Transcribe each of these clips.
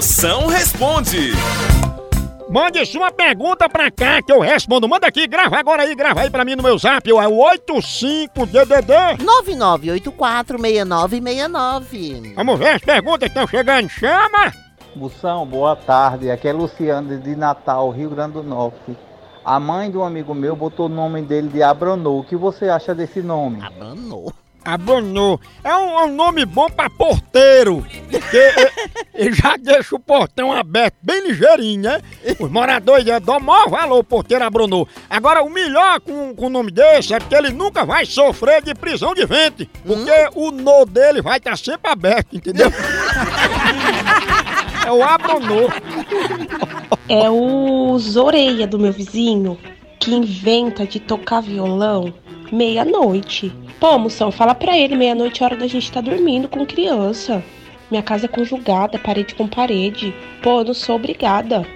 Moção responde. Mande sua pergunta pra cá que eu respondo. Manda aqui, grava agora aí, grava aí pra mim no meu zap. É o 85DDD. 99846969. Vamos ver as perguntas que estão chegando. Chama! Moção, boa tarde. Aqui é Luciano de Natal, Rio Grande do Norte. A mãe de um amigo meu botou o nome dele de Abronou. O que você acha desse nome? Abanou. É um, é um nome bom pra porteiro. Porque ele já deixa o portão aberto bem ligeirinho, né? Os moradores é, dão maior valor, o porteiro abronou. Agora, o melhor com, com o nome desse é porque ele nunca vai sofrer de prisão de ventre. Porque o nó dele vai estar sempre aberto, entendeu? é o abronô. É o Zoreia do meu vizinho que inventa de tocar violão meia-noite. Pô, moção, fala pra ele, meia-noite é hora da gente tá dormindo com criança. Minha casa é conjugada, parede com parede. Pô, eu não sou obrigada.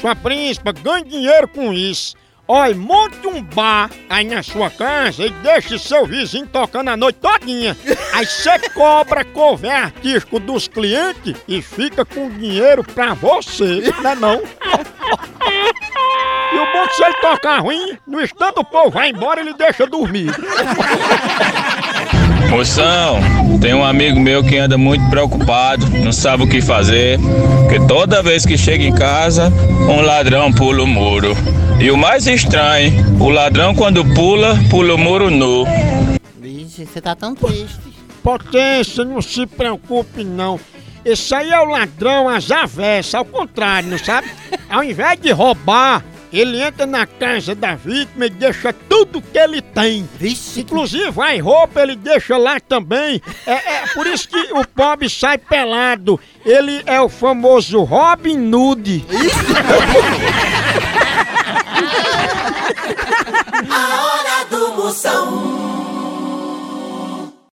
Sua príncipa, ganhe dinheiro com isso. Olha, monte um bar aí na sua casa e deixe seu vizinho tocando a noite todinha. Aí você cobra cover artístico dos clientes e fica com dinheiro pra você, não é não? E o bom que se ele tocar ruim, no instante o povo vai embora e ele deixa dormir. Moção, tem um amigo meu que anda muito preocupado, não sabe o que fazer, porque toda vez que chega em casa, um ladrão pula o muro. E o mais estranho, o ladrão quando pula, pula o muro nu. Vixe, você tá tão triste. Potência, não se preocupe não. Esse aí é o ladrão às avessas, ao contrário, não sabe? Ao invés de roubar, ele entra na casa da vítima e deixa tudo que ele tem. Vixe, Inclusive, vai roupa, ele deixa lá também. É, é por isso que o pobre sai pelado. Ele é o famoso Robin Hood. A hora do Moção